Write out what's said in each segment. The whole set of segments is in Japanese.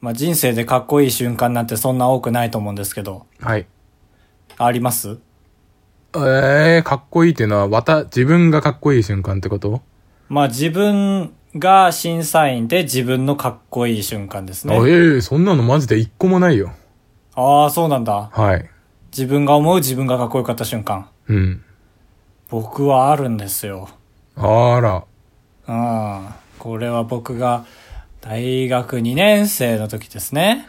まあ人生でかっこいい瞬間なんてそんな多くないと思うんですけど、はい。あります？ええー、かっこいいっていうのは、わた、自分がかっこいい瞬間ってこと？まあ自分が審査員で自分のかっこいい瞬間ですあ、ええね。ー、そんなのマジで一個もないよ。ああ、そうなんだ。はい。自分が思う自分がかっこよかった瞬間。うん。僕はあるんですよ。あら。うん。これは僕が大学2年生の時ですね。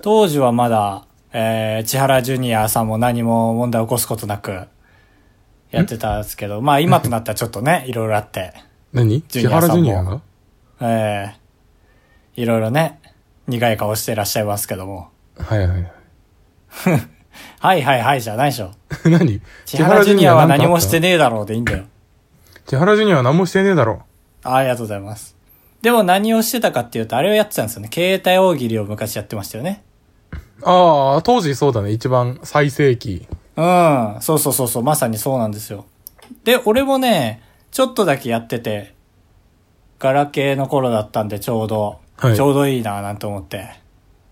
当時はまだ、えー、千原ジュニアさんも何も問題起こすことなくやってたんですけど、まあ今となったらちょっとね、いろいろあって、何？千原ジュニアが？えー、いろいろね、苦い顔していらっしゃいますけども。はいはいはい。はいはいはいじゃないでしょ。何？千原ジュニアは何もしてねねえだろうでいいんだよ。千原ジュニアは何もしてねえだろ。あありがとうございます。でも何をしてたかっていうと、あれをやってたんですよね。携帯大喜利を昔やってましたよね。ああ、当時そうだね。一番最盛期。うん。そうそうそうそう。まさにそうなんですよ。で、俺もね、ちょっとだけやってて、ガラケーの頃だったんでちょうど、はいちょうどいいななんて思って。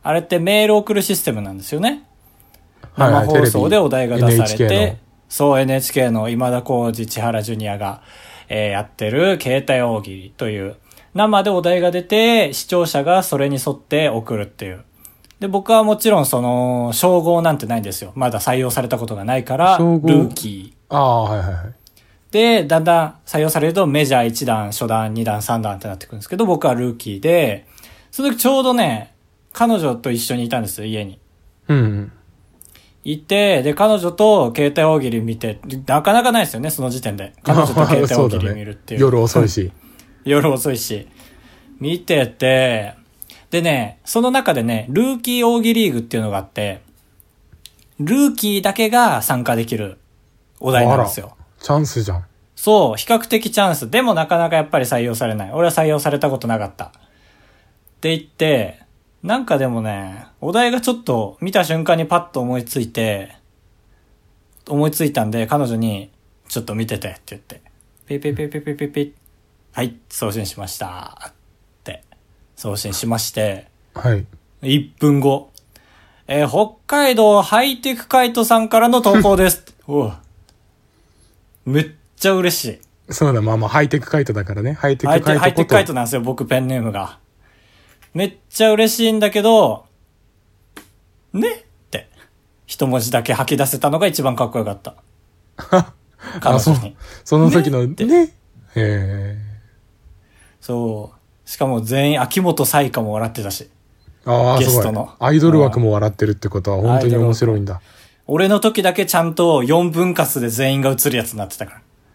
あれってメール送るシステムなんですよね。はいはい生放送でお題が出されて、そう NHK の今田耕司千原ジュニアが、えーやってる携帯大喜利という、生でお題が出て、視聴者がそれに沿って送るっていう。で、僕はもちろんその、称号なんてないんですよ。まだ採用されたことがないから、ルーキー。ああ、はいはいはい。で、だんだん採用されるとメジャー1段、初段、2段、3段ってなってくるんですけど、僕はルーキーで、その時ちょうどね、彼女と一緒にいたんですよ、家に。うんうん。いて、で、彼女と携帯大喜利見て、なかなかないですよね、その時点で。彼女と携帯大喜利見るっていう。夜遅いし。夜遅いし。見てて、でね、その中でね、ルーキー大喜利リーグっていうのがあって、ルーキーだけが参加できるお題なんですよ。チャンスじゃん。そう、比較的チャンス。でもなかなかやっぱり採用されない。俺は採用されたことなかった。って言って、なんかでもね、お題がちょっと見た瞬間にパッと思いついて、思いついたんで彼女に、ちょっと見ててって言って、ピピピピピピピはい、送信しました。って、送信しまして、はい。1分後。えー北海道ハイテクカイトさんからの投稿です。おうめっちゃ嬉しい。そうだ、まあまあ、ハイテクカイトだからね。ハイテクカイト。ハイテクカイトなんですよ、僕ペンネームが。めっちゃ嬉しいんだけど、ね？って、一文字だけ吐き出せたのが一番かっこよかった。彼女に。。その時の、ねってね？へそう。しかも全員、秋元才加も笑ってたし。え。ああ、ゲストの。アイドル枠も笑ってるってことは本当に面白いんだ。俺の時だけちゃんと4分割で全員が映るやつになってたか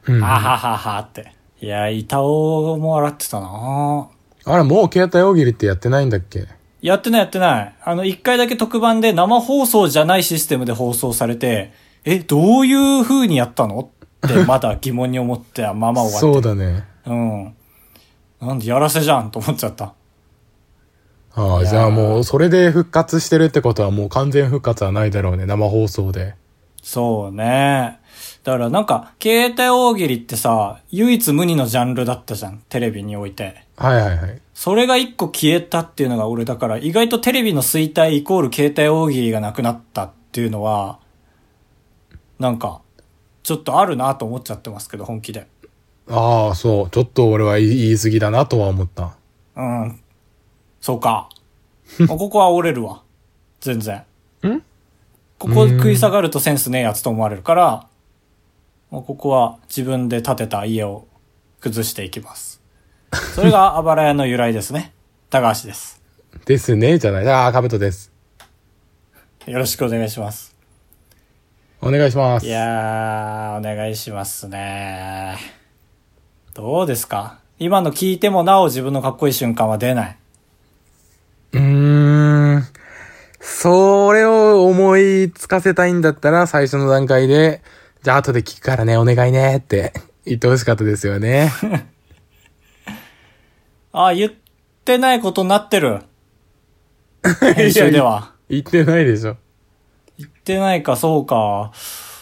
ら。うん。あはははって。いや、板尾も笑ってたなあれ、もう携帯大喜利ってやってないんだっけ？やってないやってない。あの、一回だけ特番で生放送じゃないシステムで放送されて、え、どういう風にやったの？ってまだ疑問に思ってたまま終わって。そうだね。うん。なんでやらせじゃんと思っちゃった。ああ、じゃあもう、それで復活してるってことはもう完全復活はないだろうね。生放送で。そうね。だからなんか、携帯大喜利ってさ、唯一無二のジャンルだったじゃん。テレビにおいて。はいはいはい。それが一個消えたっていうのが俺だから、意外とテレビの衰退イコール携帯大喜利がなくなったっていうのは、なんか、ちょっとあるなと思っちゃってますけど、本気で。ああ、そう。ちょっと俺は言い過ぎだなとは思った。うん。そうか。ここは折れるわ。全然。ん？ここ食い下がるとセンスねえやつと思われるから、もうここは自分で建てた家を崩していきます。それがあばら屋の由来ですね。高橋です。ですね、じゃない。ああ、かぶとです。よろしくお願いします。お願いします。いやー、お願いしますね。どうですか？今の聞いてもなお自分のかっこいい瞬間は出ない。うーん。それを思いつかせたいんだったら、最初の段階で、じゃあ後で聞くからね、お願いねって 言ってほしかったですよね。あ、言ってないことになってる。編集では。言ってないでしょ。言ってないか、そうか。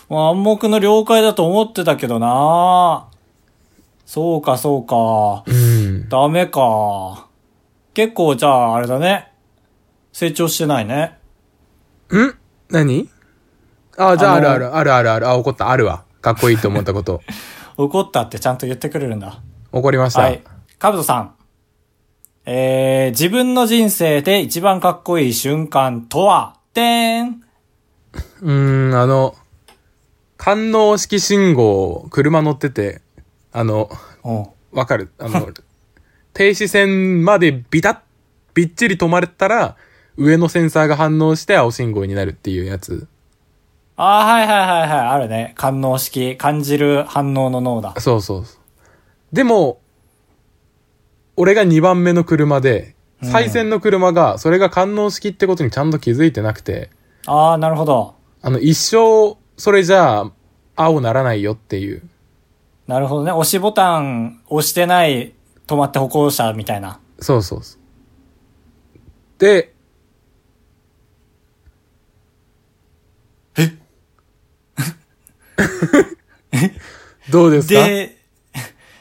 まあ暗黙の了解だと思ってたけどなそうか、そうか。うん。ダメか。結構、じゃあ、あれだね。成長してないね。ん？何？あ、じゃああるある、あるあるある。あ、怒った、あるわ。かっこいいと思ったこと。怒ったってちゃんと言ってくれるんだ。怒りました。はい。かぶとさん。えー、自分の人生で一番かっこいい瞬間とは、でーん。うーん、あの、感能式信号、車乗ってて、あの、わかる？あの、停止線までビタッ、びっちり止まれたら、上のセンサーが反応して青信号になるっていうやつ。あーはいはいはいはい。あるね。感能式。感じる反応の脳だ。そうそう。でも、俺が2番目の車で、うん再選の車が、それが感能式ってことにちゃんと気づいてなくて、あー、なるほど。あの、一生、それじゃあ、青ならないよっていう。なるほどね。押しボタン押してない止まって歩行者みたいな。そうそうそう。で、どうですか？で、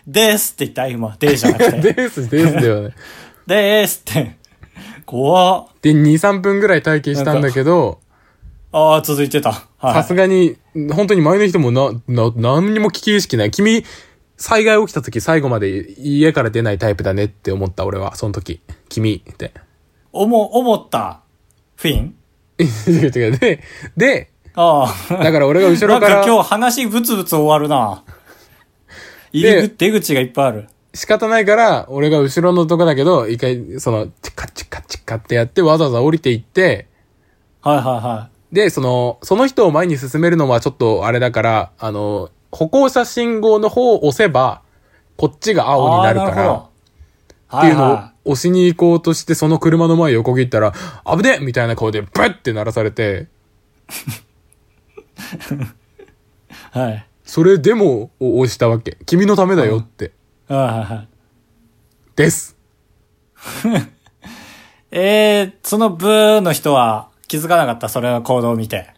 ですって言った？今。でじゃなくて。です、ですだよね。でーすって。怖っ。で、2、3分ぐらい体験したんだけど、ああ、続いてた。はい。さすがに、本当に前の人もな、な、何にも危機意識ない。君、災害起きた時最後まで家から出ないタイプだねって思った俺は、その時。君って。思、思った。フィン？違う違う。で、で、ああ。だから俺が後ろからなんか今日話ブツブツ終わるな。入り口、出口がいっぱいある。仕方ないから、俺が後ろのとこだけど、一回、その、チカチカチカってやって、わざわざ降りていって、はいはいはで、その、その人を前に進めるのはちょっとあれだから、あの、歩行者信号の方を押せば、こっちがい。青になるから、っていうのをは押しに行こうとして、その車の前横切ったら、危ねえみたいな顔で、ブッって鳴らされて、いはい。はい。それでもを押したわけ。君のためだよって。はいはいはい。です。えー、そのブーの人は気づかなかった、それの行動を見て。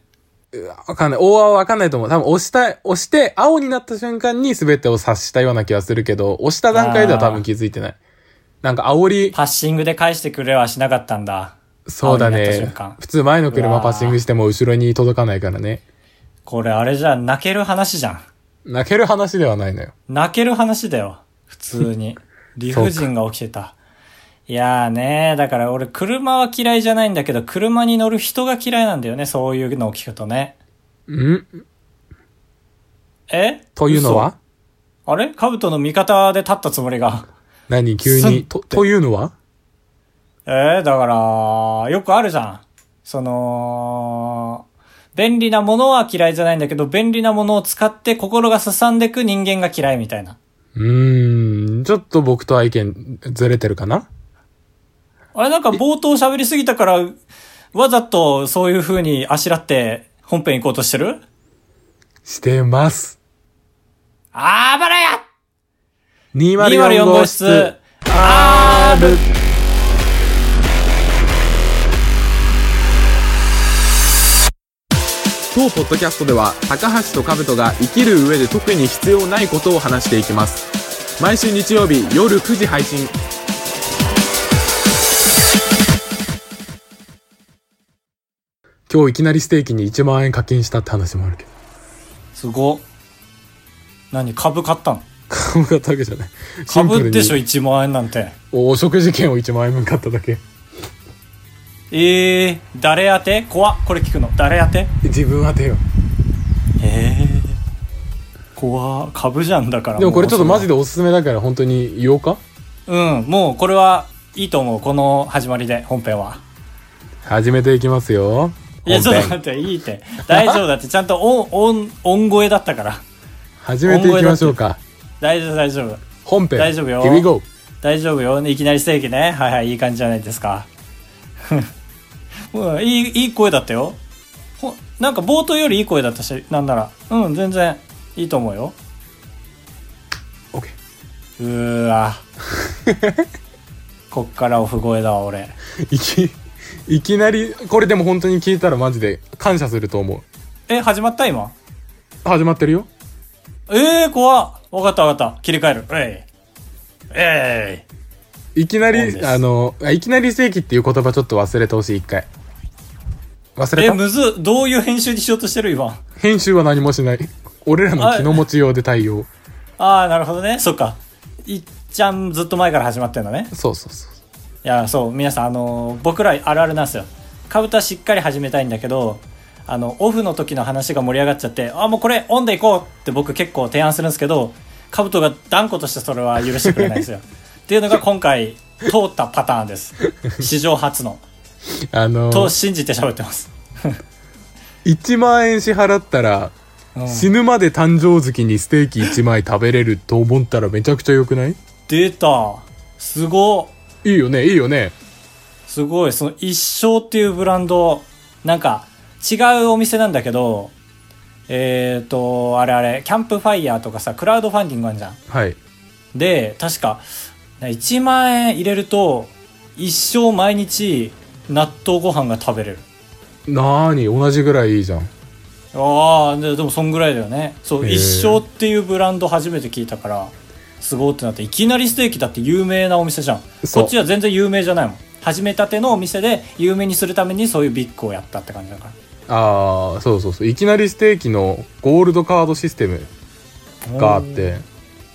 わかんない。大はわかんないと思う。多分押した、押して、青になった瞬間に全てを察したような気がするけど、押した段階では多分気づいてない。なんか煽り、パッシングで返してくれはしなかったんだ。そうだね間。普通前の車パッシングしても後ろに届かないからね。これあれじゃ泣ける話じゃん。泣ける話ではないのよ。泣ける話だよ。普通に。理不尽が起きてた。いやーねだから俺車は嫌いじゃないんだけど、車に乗る人が嫌いなんだよね、そういうのを聞くとね。ん？え？というのは？嘘あれ？兜の味方で立ったつもりが。何？急に？と、というのは？えー、だから、よくあるじゃん。その、便利なものは嫌いじゃないんだけど、便利なものを使って心がすさんでく人間が嫌いみたいな。うーん、ちょっと僕とは意見ずれてるかな？あれなんか冒頭喋りすぎたから、わざとそういう風にあしらって本編行こうとしてる？してます。あばらや204 !204 号室号室 R! 当ポッドキャストでは高橋と兜が生きる上で特に必要ないことを話していきます毎週日曜日夜9時配信今日いきなりステーキに1万円課金したって話もあるけどすごっ。何株買ったの？株買ったわけじゃない株でしょ、1万円なんて。お食事券を1万円分買っただけえー、誰当て？怖っ。これ聞くの。誰当て？自分当てよえー。怖っ株じゃんだから。でもこれちょっとマジで。でおすすめだから本当に言おうか？うん、もうこれはいいと思う。この始まりで、本編は。始めていきますよいや、ちょっと待って、いいって。大丈夫だって、ちゃんと音、音、音声だったから。始めていきましょうか大丈夫、大丈夫。本編大丈夫よ大丈夫よ。いきなりステーキね。はいはい、いい感じじゃないですか。うん、いい、いい声だったよ。ほなんか冒頭よりいい声だったし、なんなら。うん、全然いいと思うよ。OK うーわ。こっからオフ声だわ、俺。いきいきなりこれでも本当に聞いたらマジで感謝すると思うえ、始まった今？始まってるよえー、怖っ。わかったわかった。切り替える。えい。えいきなり、あの、あいきなりステーキっていう言葉ちょっと忘れてほしい、一回。忘れえ、たむず、どういう編集にしようとしてる今？編集は何もしない。俺らの気の持ちようで対応。ああ、なるほどね。そっか。いっちゃんずっと前から始まってんのね。そうそうそう。いや、そう、皆さん、あのー僕らあるあるなんですよ。カブトはしっかり始めたいんだけど、あの、オフの時の話が盛り上がっちゃって、あ、もうこれ、オンでいこうって僕結構提案するんですけど、カブトが断固としてそれは許してくれないんですよ。っていうのが今回、通ったパターンです。史上初の。あの、と信じて喋ってます。1万円支払ったら、うん死ぬまで誕生月にステーキ1枚食べれると思ったらめちゃくちゃ良くない？出た。すごいいよね、いいよね。すごい。その一生っていうブランド、なんか違うお店なんだけど、えっ、ー、と、あれあれ、キャンプファイヤーとかさ、クラウドファンディングあるじゃん。はい。で、確か、1万円入れると、一生毎日納豆ご飯が食べれる。なーに、同じぐらいいいじゃん。ああ、ででもそんぐらいだよね。そう、一生っていうブランド初めて聞いたから、すごいってなって、いきなりステーキだって有名なお店じゃん。こっちは全然有名じゃないもん。始めたてのお店で有名にするためにそういうビッグをやったって感じだから。ああ、そうそうそう。いきなりステーキのゴールドカードシステムがあって、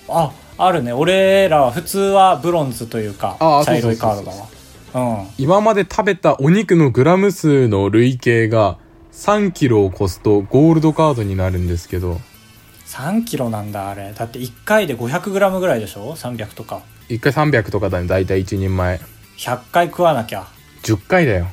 あ、あるね。俺らは普通はブロンズというか茶色いカードだわ。うん。今まで食べたお肉のグラム数の累計が3キロを超すとゴールドカードになるんですけど、3キロなんだ、あれ。だって1回で500グラムぐらいでしょ ?300 とか。1回300とかだね、だいたい1人前。100回食わなきゃ。10回だよ。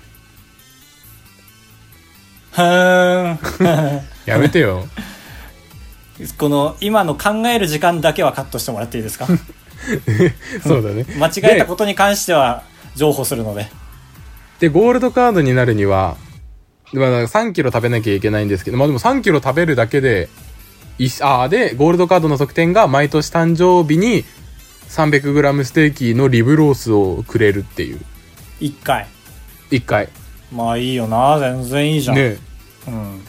ふーん。やめてよ。この今の考える時間だけはカットしてもらっていいですか？そうだね。間違えたことに関しては情報するので。で、ゴールドカードになるには、まあ、3キロ食べなきゃいけないんですけど、まあでも3キロ食べるだけで、いあーで、ゴールドカードの特典が毎年誕生日に 300g ステーキのリブロースをくれるっていう。1回。1回。まあいいよな。全然いいじゃん。ねうん。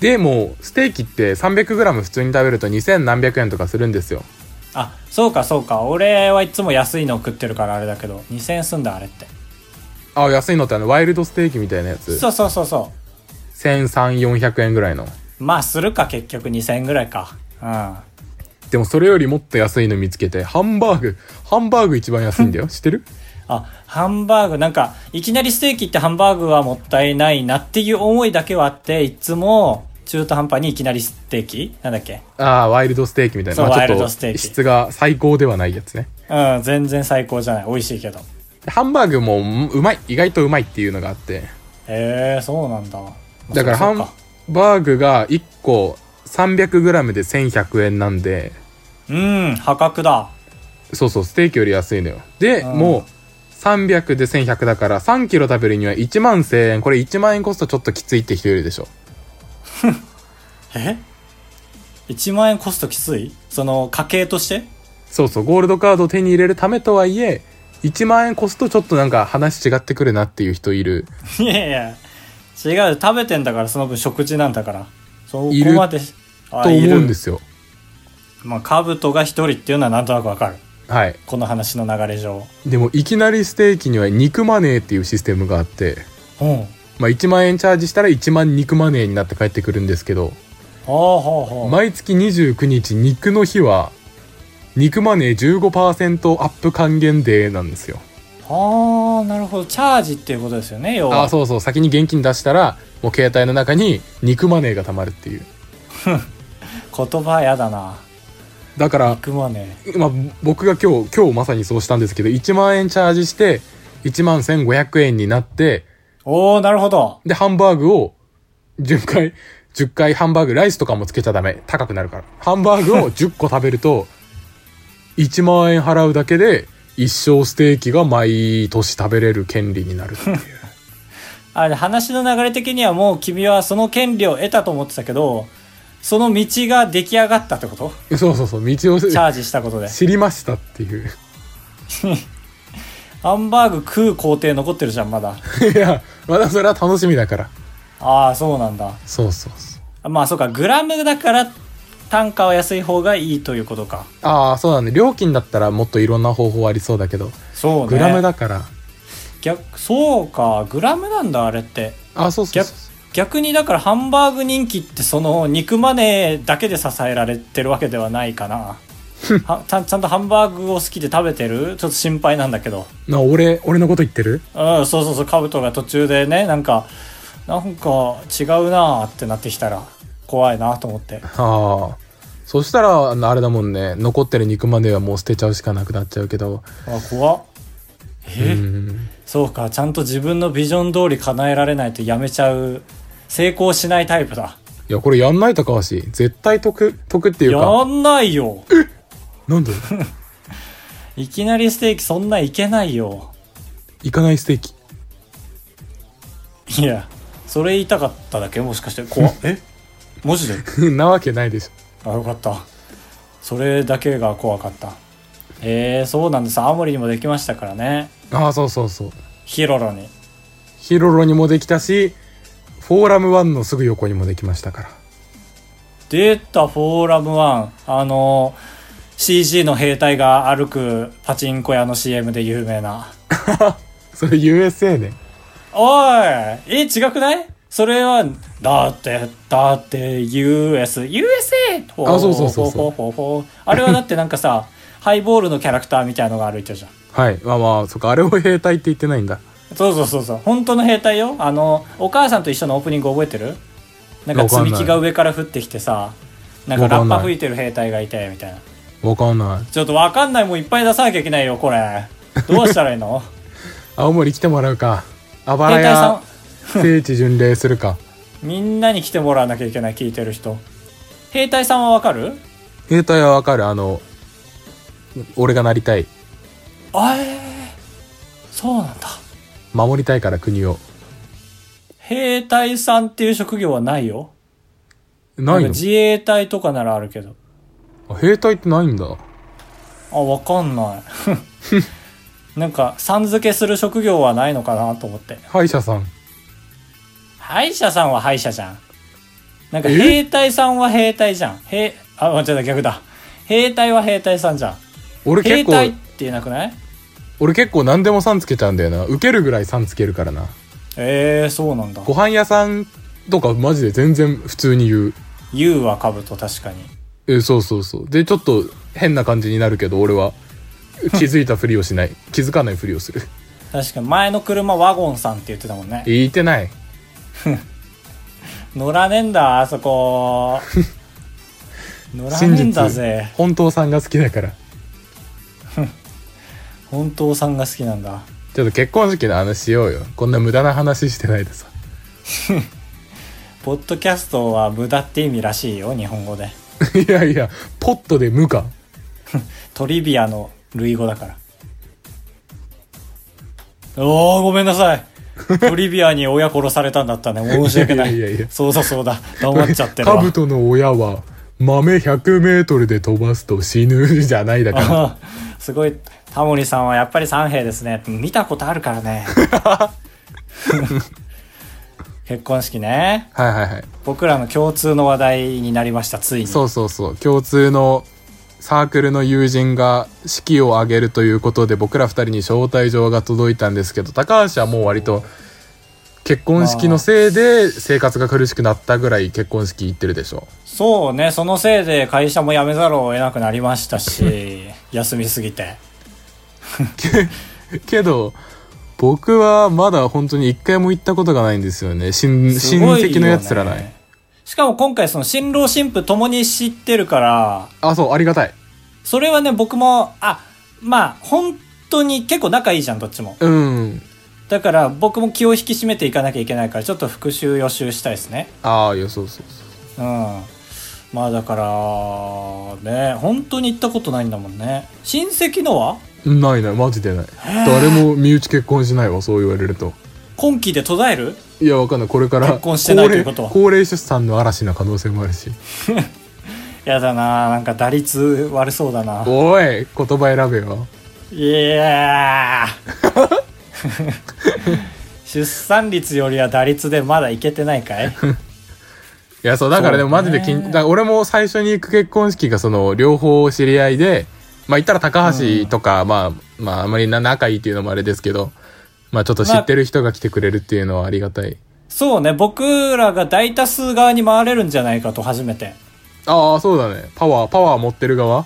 で、もう、ステーキって 300g 普通に食べると2000何百円とかするんですよ。あ、そうかそうか。俺はいつも安いの食ってるからあれだけど、2000円すんだあれって。あ、安いのってあの、ワイルドステーキみたいなやつ。そうそうそうそ1300、400円ぐらいの。う。まあするか結局2000円ぐらいか。うん。でもそれよりもっと安いの見つけて、ハンバーグ、ハンバーグ一番安いんだよ。知ってる？あ、ハンバーグ、なんか、いきなりステーキってハンバーグはもったいないなっていう思いだけはあって、いつも中途半端にいきなりステーキ？なんだっけ？ああ、ワイルドステーキみたいな。そうワイルドステーキ質が最高ではないやつね。うん、全然最高じゃない。美味しいけど。ハンバーグもうまい。意外とうまいっていうのがあって。へえそうなんだ。だからハンバーグが1個 300g で1100円なんで、うん、破格だ。そうそう、ステーキより安いのよ。で、うんもう、300で1100だから、3キロ食べるには1万1000円。これ1万円コストちょっときついって人いるでしょ。え ?1 万円コストきつい？その家計として？そうそう、ゴールドカードを手に入れるためとはいえ、1万円コストちょっとなんか話違ってくるなっていう人いる。いやいや、違う。食べてんだから、その分食事なんだから。そこまで。あと思うんですよ。まあ、カブトが一人っていうのはなんとなくわかる。はい。この話の流れ上。でも、いきなりステーキには肉マネーっていうシステムがあって、うん。まあ1万円チャージしたら1万肉マネーになって帰ってくるんですけど。毎月29日肉の日は、肉マネー15%アップ還元デーなんですよ。ああ、なるほど。チャージっていうことですよね、要は。あ、そうそう、先に現金出したら、もう携帯の中に肉マネーが貯まるっていう。言葉やだな。だから、肉まね。まあ、僕が今日、今日まさにそうしたんですけど、1万円チャージして、1万1500円になって、おー、なるほど。で、ハンバーグを、10回、10回ハンバーグ、ライスとかもつけちゃダメ。高くなるから。ハンバーグを10個食べると、1万円払うだけで、一生ステーキが毎年食べれる権利になるっていう。あれ、話の流れ的にはもう君はその権利を得たと思ってたけど、その道が出来上がったってこと？そうそうそう、道をチャージしたことで。知りましたっていう。ハンバーグ食う工程残ってるじゃん、まだ。いや、まだそれは楽しみだから。ああ、そうなんだ。そうそうそう。まあそうか、グラムだから単価は安い方がいいということか。ああ、そうだ。ね。料金だったらもっといろんな方法ありそうだけど、そうね。グラムだから。逆そうか。グラムなんだあれって。あそうそう逆そう。逆にだからハンバーグ人気ってその肉マネーだけで支えられてるわけではないかな。はちゃんとハンバーグを好きで食べてる？ちょっと心配なんだけど。な、俺、俺のこと言ってる？うんそうそうそう。カブトが途中でねなんかなんか違うなーってなってきたら怖いなと思って。ああ。そしたら、あのあれだもんね。残ってる肉まではもう捨てちゃうしかなくなっちゃうけど。あ怖っ。え、うん。そうか。ちゃんと自分のビジョン通り叶えられないとやめちゃう。成功しないタイプだ。いや、これやんない高橋。絶対得、得っていうか。やんないよ。なんで？いきなりステーキそんないけないよ。行かないステーキ。いやそれ言いたかっただけ？もしかして。怖っ。え？マジで？なわけないでしょ。あよかった。それだけが怖かった。えー、そうなんです。青森にもできましたからね。ああ、そうそうそう。ヒロロに。ヒロロにもできたし、フォーラム1のすぐ横にもできましたから。出たフォーラム1あの CG の兵隊が歩くパチンコ屋の CM で有名な。それ USA ね。おいえ違くない？それはだってだって US USA あそうそうそうそう。ほほほほあれはだってなんかさ ハイボールのキャラクターみたいのが歩いてるじゃん。はい。まあまあ、そっか、あれを兵隊って言ってないんだ。そうそうそうそう。本当の兵隊よ。あのお母さんと一緒のオープニング覚えてる？なんか積み木が上から降ってきてさなんかラッパ吹いてる兵隊がいてみたいな。わかんない。ちょっとわかんない。もんいっぱい出さなきゃいけないよこれ。どうしたらいいの？青森来てもらうか。あばら屋、聖地巡礼するか。んみんなに来てもらわなきゃいけない聞いてる人兵隊さんはわかる？兵隊はわかる。あの、俺がなりたい。あえー、そうなんだ守りたいから国を。兵隊さんっていう職業はないよないの？んか自衛隊とかならあるけどあ兵隊ってないんだ。あわかんない なんかさん付けする職業はないのかなと思って歯医者さん。歯医者さんは歯医者じゃんなんかえ？兵隊さんは兵隊じゃん兵あ間違えた逆だ兵隊は兵隊さんじゃん俺結構、兵隊って言えなくない？俺結構何でもさんつけちゃうんだよな。受けるぐらいさんつけるからな。えー、そうなんだご飯屋さんとかマジで全然普通に言う。U は兜確かにえ、そうそうそう。で、ちょっと変な感じになるけど、俺は気づいたふりをしない。気づかないふりをする。確かに前の車ワゴンさんって言ってたもんね言ってない。乗らねえんだあそこ 乗らねえんだぜ本当さんが好きだから。本当さんが好きなんだちょっと結婚式の話しようよ。こんな無駄な話してないでさ。ポッドキャストは無駄って意味らしいよ日本語でいやいや、ポットで無か。トリビアの類語だからおーごめんなさい トリビアに親殺されたんだったね。申し訳ない。いやいやいやそうだそうだ。黙っちゃってるわ。カブトの親は豆100メートルで飛ばすと死ぬじゃないだから。あすごい。タモリさんはやっぱり三兵ですね。見たことあるからね。結婚式ね。はいはいはい。僕らの共通の話題になりましたついに。そうそうそう。共通のサークルの友人が式を挙げるということで僕ら二人に招待状が届いたんですけど、高橋はもう割と結婚式のせいで生活が苦しくなったぐらい結婚式行ってるでしょ。そうねそのせいで会社も辞めざるを得なくなりましたし 休みすぎてけど、僕はまだ本当に一回も行ったことがないんですよね。親戚のやつらない。しかも今回その新郎新婦ともに知ってるからあ、そう、ありがたい。それはね僕もあまあ本当に結構仲いいじゃんどっちもうん。だから僕も気を引き締めていかなきゃいけないからちょっと復習予習したいですねああ、いや、そうそうそう。うんまあだからね本当に行ったことないんだもんね親戚のは？ないない、マジでない。誰も身内結婚しないわ、そう言われると。今期で途絶える？いや、わかんない。これから、結婚してないということは高齢出産の嵐な可能性もあるし。やだななんか打率悪そうだなおい、言葉選べよ。いやー 出産率よりは打率でまだいけてないかい？いや、そう、だからでもマジで俺も最初に行く結婚式がその、両方知り合いで、まあ言ったら高橋とか、まあ、まああまりな仲いいっていうのもあれですけど、まあちょっと知ってる人が来てくれるっていうのはありがたい。そうね、僕らが大多数側に回れるんじゃないかと初めて。ああ、そうだね。パワー、パワー持ってる側？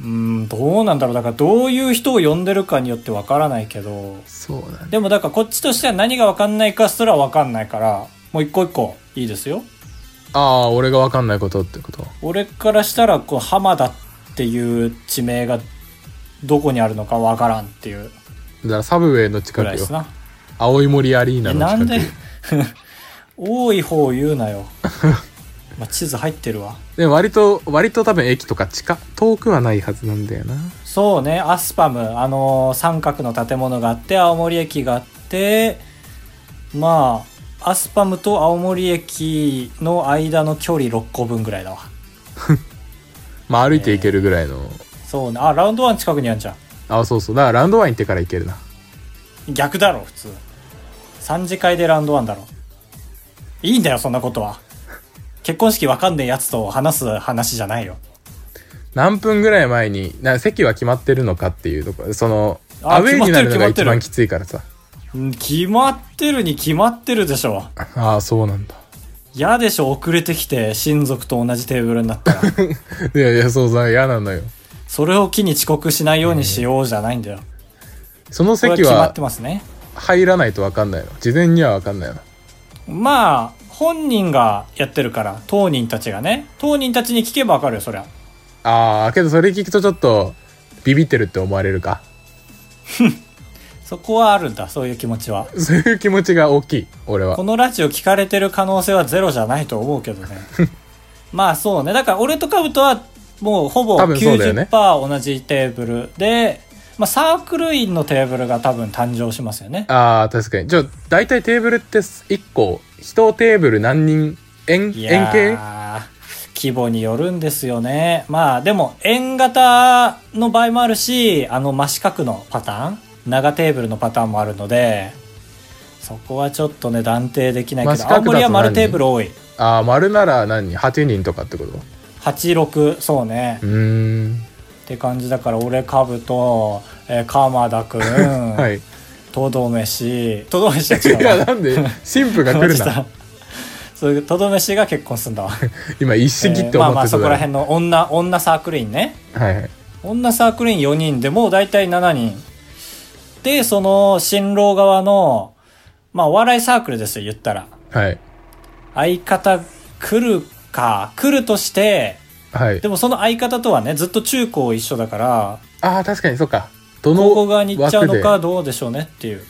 うーん、どうなんだろう。だからどういう人を呼んでるかによってわからないけど。そうだね。でもだからこっちとしては何がわかんないかすらわかんないから、もう一個一個いいですよ。ああ、俺がわかんないことってこと？俺からしたら、こう、浜田っていう地名がどこにあるのかわからんっていうだからサブウェイのぐ近くよ。青い森アリーえ、ナのなん近で？く。、多い方言うなよ。まあ、地図入ってるわ。でも割と、割と多分駅とか近、遠くはないはずなんだよな。そうね、アスパム、あのー三角の建物があって、青森駅があって、まあ、アスパムと青森駅の間の距離6個分ぐらいだわ。まあ歩いて行けるぐらいの。そうね、あ、ラウンドワン近くにあるじゃん。あそうそう。だからラウンドワイン行ってから行けるな。逆だろ、普通。3次会でラウンドワンだろ。いいんだよ、そんなことは。結婚式わかんねえやつと話す話じゃないよ。何分ぐらい前に、な席は決まってるのかっていうところ、その、あアウェイになるのが決まってる一番きついからさ。うん決まってるに決まってるでしょ。ああ、そうなんだ。嫌でしょ、遅れてきて親族と同じテーブルになったら。いやいや、そうさ、嫌なのよ。それを機に遅刻しないようにしようじゃないんだよ。その席は決まってますね。入らないと分かんないの？事前には分かんないの？まあ、本人がやってるから、当人たちがね。当人たちに聞けばわかるよ、そりゃ。ああ、けどそれ聞くとちょっと、ビビってるって思われるか？そこはあるんだ、そういう気持ちは。そういう気持ちが大きい、俺はこ。のラジオ聞かれてる可能性はゼロじゃないと思うけどね。まあそうね。だから俺とカブトはもうほぼ多分そうだよね90%同じテーブルで、まあサークルインのテーブルが多分誕生しますよね。ああ、確かに。じゃあ、大体テーブルって1個、1テーブル何人、円、い円形？規模によるんですよね。まあでも円型の場合もあるし、あの真四角のパターン？長テーブルのパターンもあるので、そこはちょっとね断定できないけど、青森は丸テーブル多い。ああ、丸なら何 ?8 人とかってこと？86、そうね。うーん。って感じだから俺カブと、えー、鎌田くん、はい。いトドメシトドメシは違うや、わなんで、神父が来るな。そういうトドメシが結婚すんだわ 今、一式ってえーまあまあそこら辺の女女サークルインねはいはい。女サークルイン4人でもう大体7人でその新郎側のまあお笑いサークルですよ言ったらはい。相方来るか来るとしてはいで。もその相方とはねずっと中高一緒だからああ、確かに、そうか。どの高校側に行っちゃうのかどうでしょうねっていう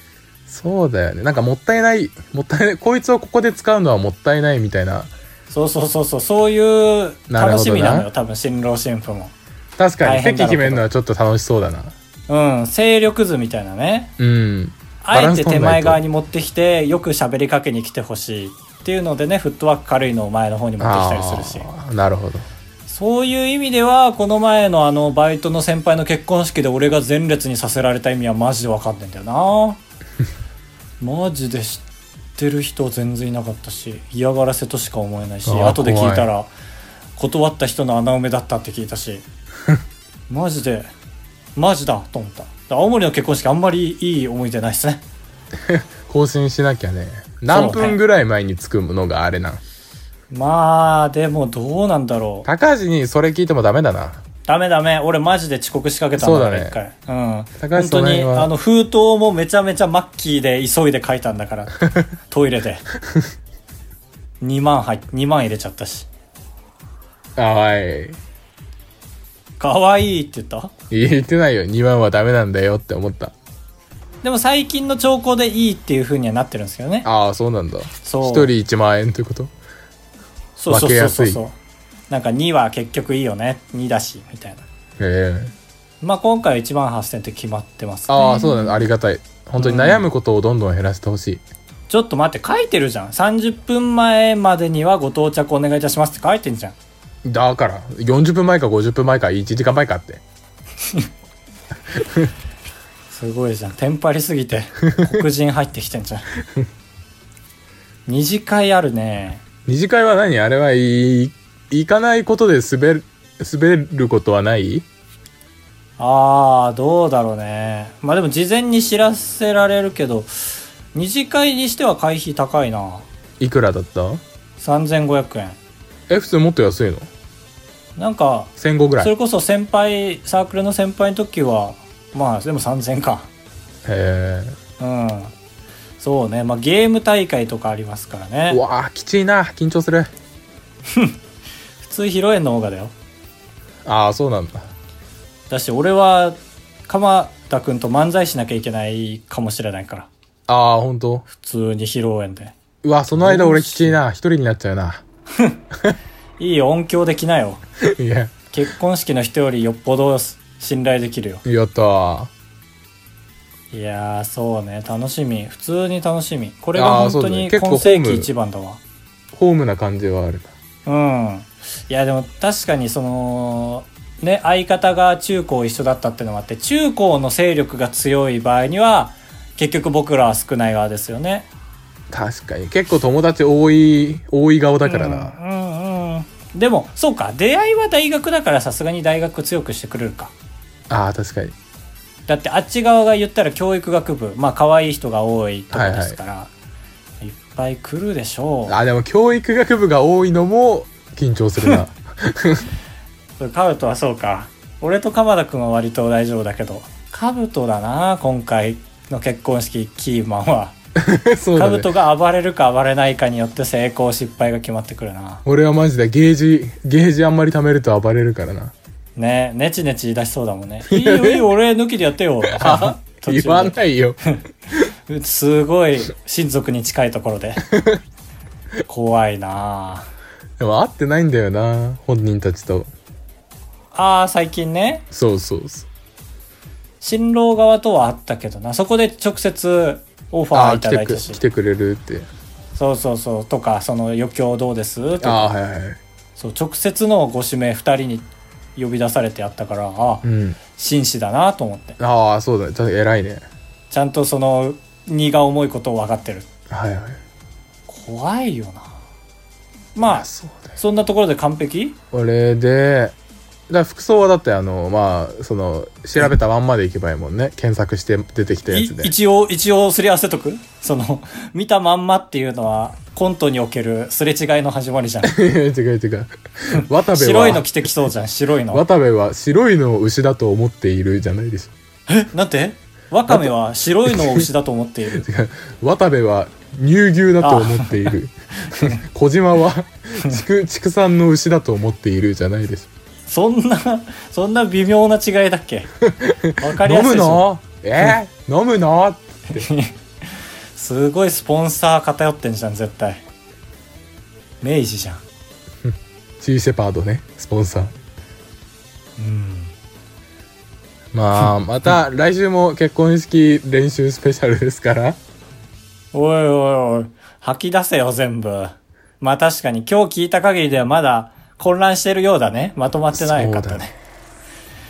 そうだよね。なんかもったいない、もったいない、こいつをここで使うのはもったいないみたいな。そうそうそうそうそういう楽しみなのよ多分新郎新婦も確かに、席決めるのはちょっと楽しそうだな。うん勢力図みたいなねうん。あえて手前側に。に持ってきてよく喋りかけに来てほしいっていうのでねフットワーク軽いのを前の方に持ってきたりするし。なるほど。そういう意味ではこの前のあのバイトの先輩の結婚式で俺が前列にさせられた意味はマジで分かんないんだよな。マジで知ってる人全然いなかったし嫌がらせとしか思えないし後で聞いたら断った人の穴埋めだったって聞いたし。マジでマジだと思った。青森の結婚式あんまりいい思い出ないですね。更新しなきゃね。何分ぐらい前に着くのがあれなん？まあでもどうなんだろう高橋にそれ聞いてもダメだな。ダメダメ俺マジで遅刻しかけたんだからそうだ一回うん高橋本当にあの封筒もめちゃめちゃマッキーで急いで書いたんだから トイレで2万入っ2万入れちゃったしあはい。可愛いって言った？言ってないよ。2万はダメなんだよって思った。でも最近の兆候でいいっていう風にはなってるんですけどね。ああ、そうなんだ。そう。一人1万円ってこと？そうそう分けやすい。そうそうそうなんか2は結局いいよね。2だしみたいな。ええ。まあ今回は1万8000って決まってますね。ああ、そうだ。ありがたい。本当に悩むことをどんどん減らしてほしい。ちょっと待って書いてるじゃん。30分前までにはご到着お願いいたしますって書いてんじゃん。だから、40分前か50分前か1時間前かって。すごいじゃん。テンパりすぎて黒人入ってきてんじゃん。二次会あるね。二次会は何？あれはい、行かないことで滑る、滑ることはない？ああどうだろうね。まあでも事前に知らせられるけど二次会にしては会費高いな。いくらだった？3500円。え、普通もっと安いの？なんか ?1500 ぐらい。へそれこそ先輩サークルの先輩の時はまあでも3000かえ。うんそうねまあゲーム大会とかありますからうねわーきちいな。緊張する。普通披露宴の方がだよああ、そうなんだ。だし俺は鎌田君と漫才しなきゃいけないかもしれないからああ、ほんと？普通に披露宴でうわ、その間俺きちいな。一人になっちゃうな。いいよ音響できなよ いや、結婚式の人よりよっぽど信頼できるよ。やったー。いやーそうね。楽しみ。普通に楽しみ。これあが本当に今世紀一番だわ。ホームな感じはあるな。うん。いやでも確かにそのね相方が中高一緒だったってのもあって中高の勢力が強い場合には結局僕らは少ない側ですよね。確かに。結構友達多い、多い顔だからな。うんうんうん。でもそうか。出会いは大学だからさすがに大学強くしてくれるかああ、確かに。だってあっち側が言ったら教育学部まあ可愛い人が多いとこですから、いっぱい来るでしょうあ、でも教育学部が多いのも緊張するな。カブトはそうか俺と鎌田君は割と大丈夫だけどカブトだな今回の結婚式キーマンは そうだね。カブトが暴れるか暴れないかによって成功失敗が決まってくるな俺はマジでゲージ、ゲージあんまり貯めると暴れるからな。ねネチネチ言い出しそうだもんね いいよいいよ俺抜きでやってよ 言わないよ。で すごい親族に近いところで怖いなでも会ってないんだよな。本人たちと。ああー最近ねそうそうそう。新郎側とはあったけどなそこで直接オファああ、ーいただいたし来てくれるって。そうそうそうとかその余興どうです？とああ、かはいはい。そう直接のご指名2人に呼び出されてやったからあうん。紳士だなと思ってああ、そうだ偉いね。ちゃんとその荷が重いことを分かってるはいはい。怖いよなまあ。そんなところで完璧？俺で、だ服装はだってあの、まあ、その、調べたまんまでいけばいいもんね。検索して出てきたやいつで。一応一応すり合わせとく？その 見たまんまっていうのはコントにおけるすれ違いの始まりじゃん 違う違う。渡部は、白いの着てきそうじゃん白いの渡部は白いのを牛だと思っているじゃないでしえ？なんて？ワカメは白いのを牛だと思っている？ょ。違う。渡部は乳牛だと思っている。小島は畜、畜産の牛だと思っているじゃないでしそんな そんな微妙な違いだっけ？わかょ。りやすい飲むの？え？ー飲むの？すごいスポンサー偏ってんじゃん絶対。明治じゃん。シーシェパードね、スポンサー。うん。まあ、また来週も結婚式練習スペシャルですから。おいおいおい。吐き出せよ全部。まあ確かに今日聞いた限りではまだ混乱してるようだね。まとまってないかったね。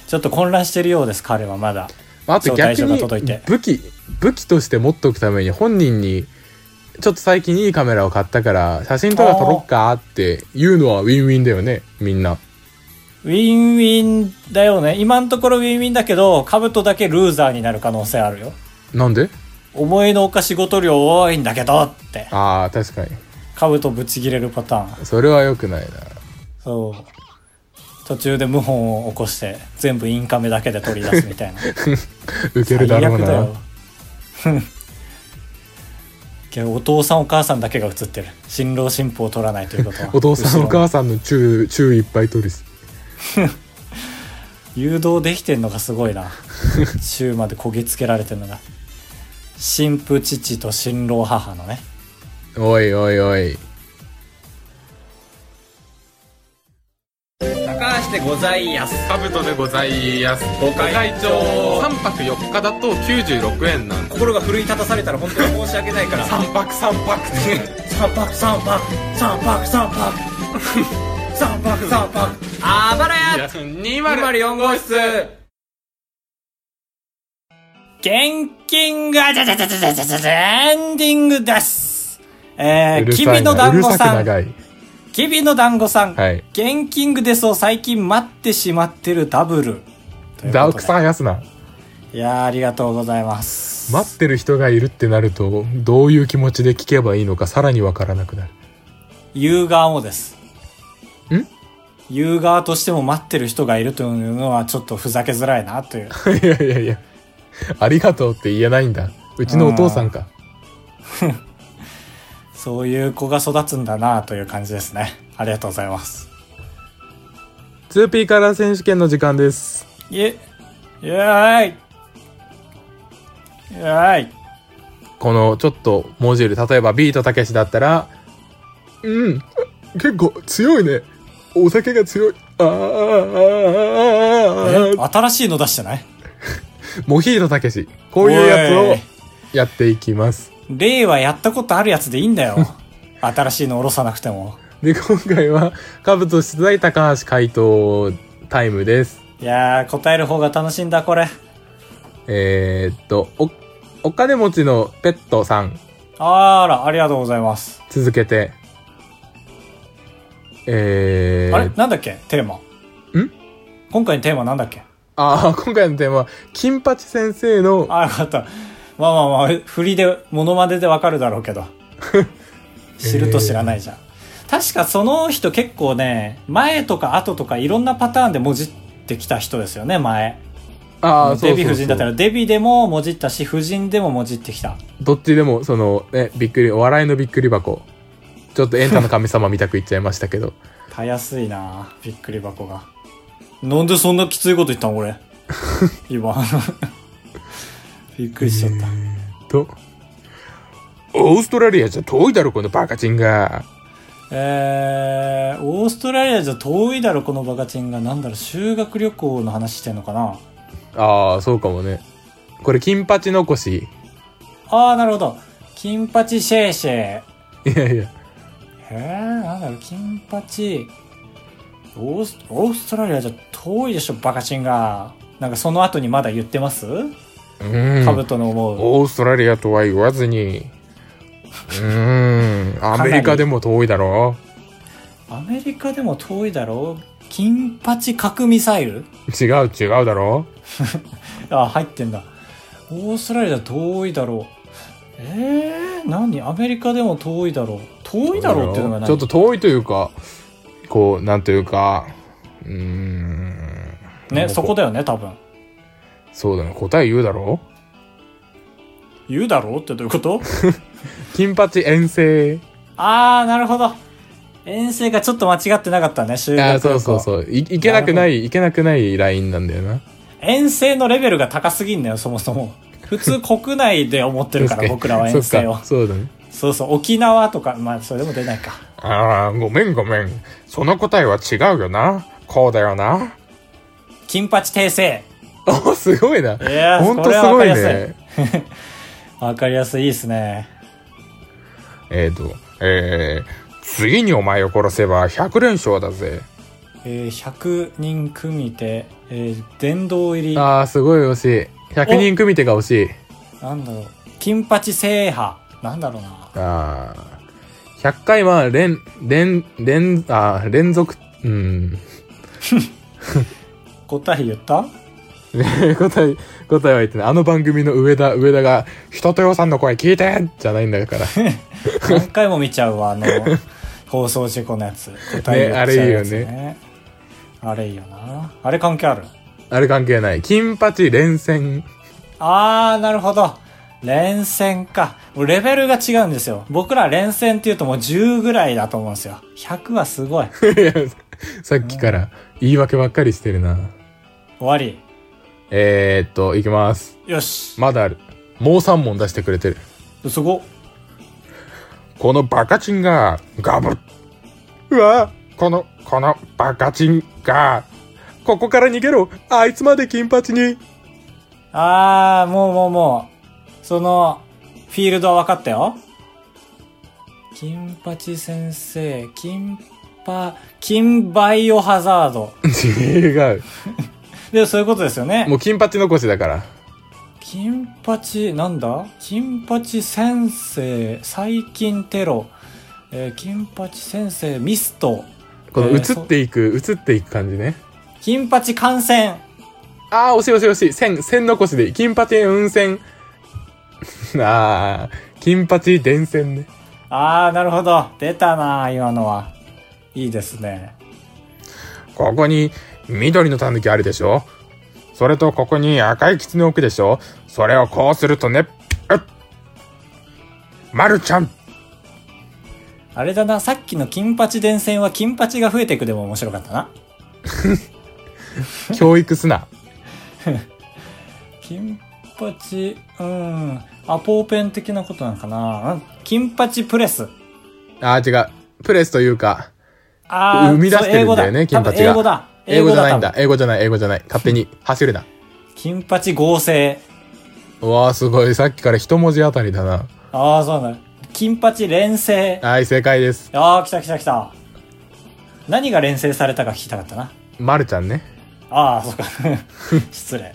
ちょっと混乱してるようです彼はまだ。あと逆に武器、武器として持っておくために本人に、ちょっと最近いいカメラを買ったから、写真とか撮ろっかっていうのはウィンウィンだよね、みんな。ウィンウィンだよね。今のところウィンウィンだけど兜だけルーザーになる可能性あるよ。なんで？思いのほか仕事量多いんだけどって。ああ、確かに。兜ぶち切れるパターン。それは良くないな。そう。途中で謀反を起こして全部インカメだけで取り出すみたいな。受けるだろうな。お父さんお母さんだけが映ってる。新郎新婦を取らないということは。お父さんお母さんのチュー、チューいっぱい取るし。誘導できてんのがすごいな。週までこぎつけられてんのが。新婦父と新郎母のね。おいおいおい。ございやすカブトでございます。ご会長3泊4日だと96円なんで心が奮い立たされたら本当に申し訳ないから3泊3泊って。三泊三泊三泊三泊三泊三泊あばらや204号室現金がじゃじゃじゃじゃじゃじゃじゃエンディングですえー、うるさいなきびの団子うるささん。く長い。きびの団子さん。はい。ゲンキングですを最近待ってしまってるダブル。ということでダウクさんやすな。いやー、ありがとうございます。待ってる人がいるってなると、どういう気持ちで聞けばいいのかさらにわからなくなる。言う側もです。ん？言う側としても待ってる人がいるというのはちょっとふざけづらいなという。いやいやいや。ありがとうって言えないんだ。うちのお父さんか。そういう子が育つんだなという感じですね。ありがとうございます。2P カラー選手権の時間です。いえ、イェーイイェーイこのちょっと文字より、例えばビートたけしだったら、うん、結構強いね。お酒が強い。あーあ新しいの出してない？モヒートたけし。こういうやつをやっていきます。例はやったことあるやつでいいんだよ。新しいの下ろさなくても。で、今回は、カブト出題高橋回答タイムです。いやー、答える方が楽しいんだ、これ。えー、っと、お、お金持ちのペットさん、あら、ありがとうございます。続けて。えー、あれ？なんだっけ？テーマ。ん？今回のテーマなんだっけ？ああ、今回のテーマは、金八先生の、あ、よかった。まあまあまあ、振りで、モノマネでわかるだろうけど。知ると知らないじゃん。確かその人結構ね、前とか後とかいろんなパターンでもじってきた人ですよね、前。ああ、デビ夫人だったらデビでももじったし、夫人でももじってきた。どっちでも、その、ね、びっくり、お笑いのびっくり箱。ちょっとエンタの神様みたく言っちゃいましたけど。たやすいなびっくり箱が。なんでそんなきついこと言ったの俺。今。びっくりしちゃった。と、オーストラリアじゃ遠いだろ、このバカチンが。えー、オーストラリアじゃ遠いだろ、このバカチンが。なんだろう、修学旅行の話してんのかなああ、そうかもね。これ、金八残し。あー、なるほど。金八シェーシェー。いやいや。えー、なんだろう、金八。オース、オーストラリアじゃ遠いでしょ、バカチンが。なんかその後にまだ言ってます？うん。カブトの思う。オーストラリアとは言わずに。うーん。アメリカでも遠いだろアメリカでも遠いだろ金八核ミサイル？違う違うだろ あ、入ってんだ。オーストラリア遠いだろう。えー、何？アメリカでも遠いだろう。遠いだろうっていうのが何？ちょっと遠いというか、こう、なんというか、うーん。ね、そこだよね、多分。そうだね。答え言うだろ？言うだろうってどういうこと？金八遠征。あー、なるほど。遠征がちょっと間違ってなかったね、修学あ旅行。そうそうそう。いいけなくない、いけなくないラインなんだよな。遠征のレベルが高すぎんのよ、そもそも。普通国内で思ってるから、僕らは遠征を。そうだね。そうそう、沖縄とか、まあ、それでも出ないか。ああ、ごめんごめん。その答えは違うよな。こうだよな。金八訂正。お、すごいな。いやーすごいね。わかりやすい、いいですね。えっ、と、えー、次にお前を殺せば100連勝だぜ。えー、100人組手、えー、殿堂入り、ああ、すごい惜しい。100人組手が惜しい。なんだろう、金八制覇、なんだろうな。ああ。100回は連、連、連、あー連続、うん。答え言った？ね 答え、答えは言ってない。あの番組の上田、上田が、人とよさんの声聞いてじゃないんだから。何回も見ちゃうわ、あの、放送事故のやつ。答え言っちゃうやつね。あれいいよな。あれ関係ある？あれ関係ない。金八連戦。あー、なるほど。連戦か。もうレベルが違うんですよ。僕ら連戦って言うともう10ぐらいだと思うんですよ。100はすごい。さっきから言い訳ばっかりしてるな。終わり。えー、っと、いきます。よし。まだある。もう3問出してくれてる。すご。このバカチンが、ガブッ。うわこの、このバカチンが、ここから逃げろあいつまで金八にあー、もうもうもう。その、フィールドは分かったよ。金八先生、金パ、金バイオハザード。違う。で、そういうことですよね。もう金八残しだから。金八、なんだ？金八先生、最近テロ。えー金八先生、ミスト。えこの映ーっていく、映っていく感じね。金八感染。あー、惜しい惜しい惜しい。線、線残しでいい。金八運線。あー、金八電線ね。あー、なるほど。出たな今のは。いいですね。ここに緑の狸あるでしょ？それとここに赤い狐置くでしょ？それをこうするとね、うっまるちゃんあれだな、さっきの金八伝線は金八が増えていくでも面白かったな。教育すな。金八、うん。アポーペン的なことなのかなうん金八プレス。あー、違う。プレスというか、あー生み出してるんだよね金八が英語だ。英語じゃないんだ。英語じゃない、英語じゃない。勝手に走るな。金八合成。うわー、すごい。さっきから一文字あたりだな。ああ、そうなんだ。金八連成。はい、正解です。ああ、来た来た来た。何が連成されたか聞きたかったな。まるちゃんね。ああ、そうか。失礼。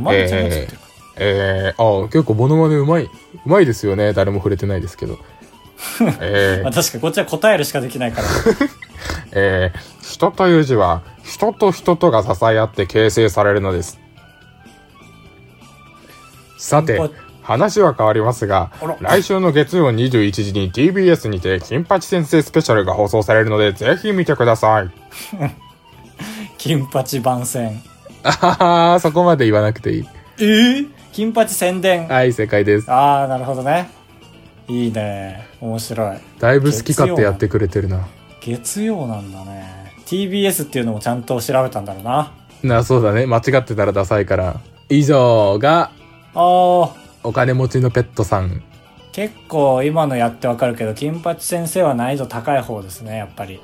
まるちゃんがついてるえー、あー、結構モノマネうまい。うまいですよね。誰も触れてないですけど。えまあ、ー、確かにこっちは答えるしかできないから。えー、人という字は、人と人とが支え合って形成されるのです。さて話は変わりますが来週の月曜21時に TBS にて、金八先生スペシャルが放送されるので、ぜひ見てください。金八番宣。あははそこまで言わなくていい。えー、金八宣伝？はい、正解です。ああ、なるほどね。いいね。面白い。だいぶ好き勝手やってくれてるな。月曜なんだね。TBS っていうのもちゃんと調べたんだろうな。な、そうだね。間違ってたらダサいから。以上が、ああ、お金持ちのペットさん。結構今のやってわかるけど、金八先生は難易度高い方ですね、やっぱり。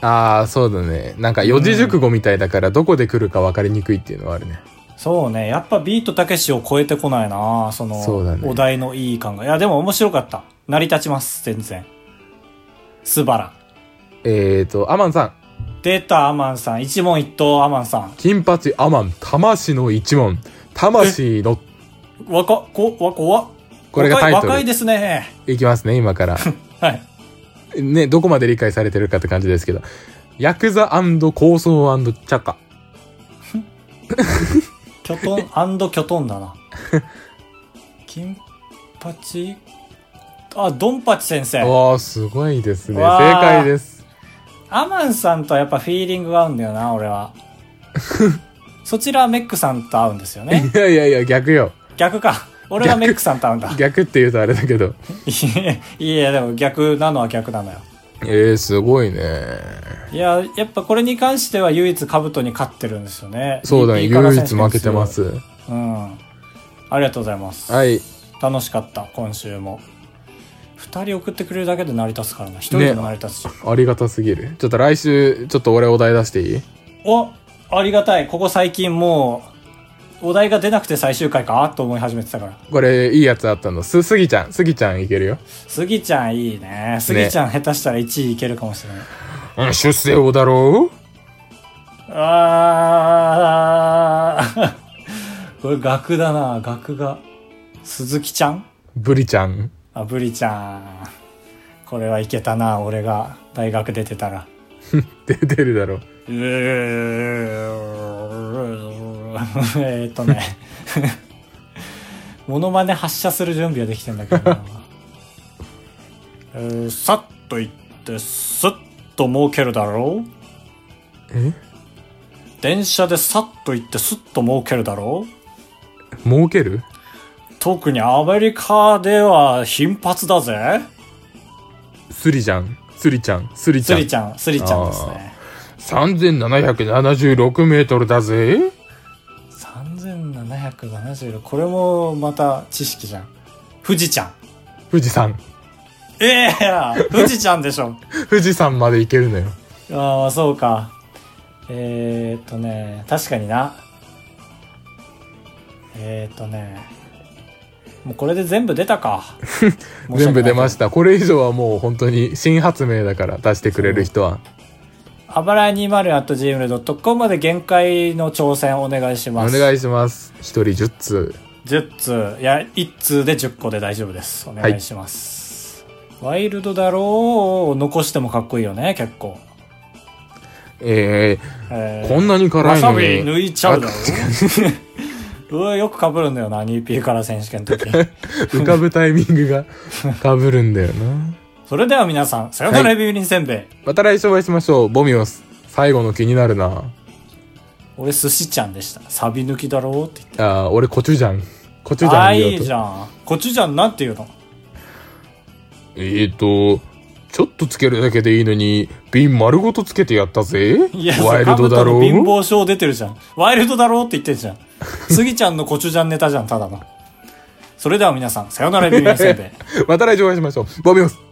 ああ、そうだね。なんか四字熟語みたいだから、どこで来るか分かりにくいっていうのはあるね。そうね。やっぱビートたけしを超えてこないなその、そうだねお題のいい感が。いや、でも面白かった。成り立ちます、全然。スバラ。えーと、アマンさん。出たアマンさん。一問一答アマンさん。金八アマン、魂の一問。魂の、若、こ、わ、こわ。これがタイトル若いですね。いきますね、今から。はい。ね、どこまで理解されてるかって感じですけど。ヤクザ構想チャカ。キョトンキョトンだな。金八？あ、ドンパチ先生。わあ、すごいですね。正解です。アマンさんとはやっぱフィーリングが合うんだよな、俺は。そちらはメックさんと合うんですよね。いやいやいや、逆よ。逆か。俺はメックさんと合うんだ。逆って言うとあれだけど。いやいや、でも逆なのは逆なのよ。えー、すごいね。いや、やっぱこれに関しては唯一カブトに勝ってるんですよね。そうだね、唯一負けてま。す。うん。ありがとうございます。はい。楽しかった、今週も。二人送ってくれるだけで成り立つからな。一人でも成り立つし。ありがたすぎる。ちょっと来週、ちょっと俺お題出していい？おありがたい。ここ最近もう、お題が出なくて最終回かと思い始めてたから。これ、いいやつあったの。す、すぎちゃん。すぎちゃんいけるよ。スギちゃんいいね。スギちゃん下手したら1位いけるかもしれない。うん、出世王だろあー。これ額だな、額が。鈴木ちゃん？ブリちゃん。あ、ブリちゃん。これはいけたな、俺が大学出てたら。出てるだろ。う ーえーっとね。モノマネ発射する準備はできてんだけどな。えー、さっと行って、スッと儲けるだろうえ？電車でさっと行ってスッと儲けるだろう儲ける？特にアメリカでは頻発だぜ。スリちゃん。スリちゃん。スリちゃん。スリちゃん、スリちゃんですね。3776メートルだぜ。3776。これもまた知識じゃん。富士ちゃん。富士山。ええー、富士ちゃんでしょ。富士山まで行けるのよ。ああ、そうか。えー、っとね、確かにな。えー、っとね。もうこれで全部出たか。全部出ましした。これ以上はもう本当に新発明だから出してくれる人は。た。あばらや 20.gmail.com まで限界の挑戦お願いしおます。願いします。一人10通。10通、いや、1通で10個で大丈夫です。お願いします。ワイルドだろうを残してもかっこいいよね、結構。ええー、こんなに辛わさいのに。び抜いちゃうだろうわよく被るんだよな、2P から選手権の時。浮かぶタイミングが被るんだよな。それでは皆さん、さよならビビリンせんべい。また来週お会いしましょう。ボミオス。最後の気になるな。俺寿司ちゃんでした。サビ抜きだろうって言って。あー、俺コチュジャン。コチュジああ、ャン言おうといいじゃん。コチュジャンなんて言うの？えーと、ちょっとつけるだけでいいのに、瓶丸ごとつけてやったぜ。いや、ワイルドだろカブトの貧う乏症出てるじゃん。ワイルドだろうって言ってるじゃん。スギちゃんのコチュジャンネタじゃん、ただの。それでは皆さん、さよならビビリンせんべい。また来週お会いしましょう。ボミオス。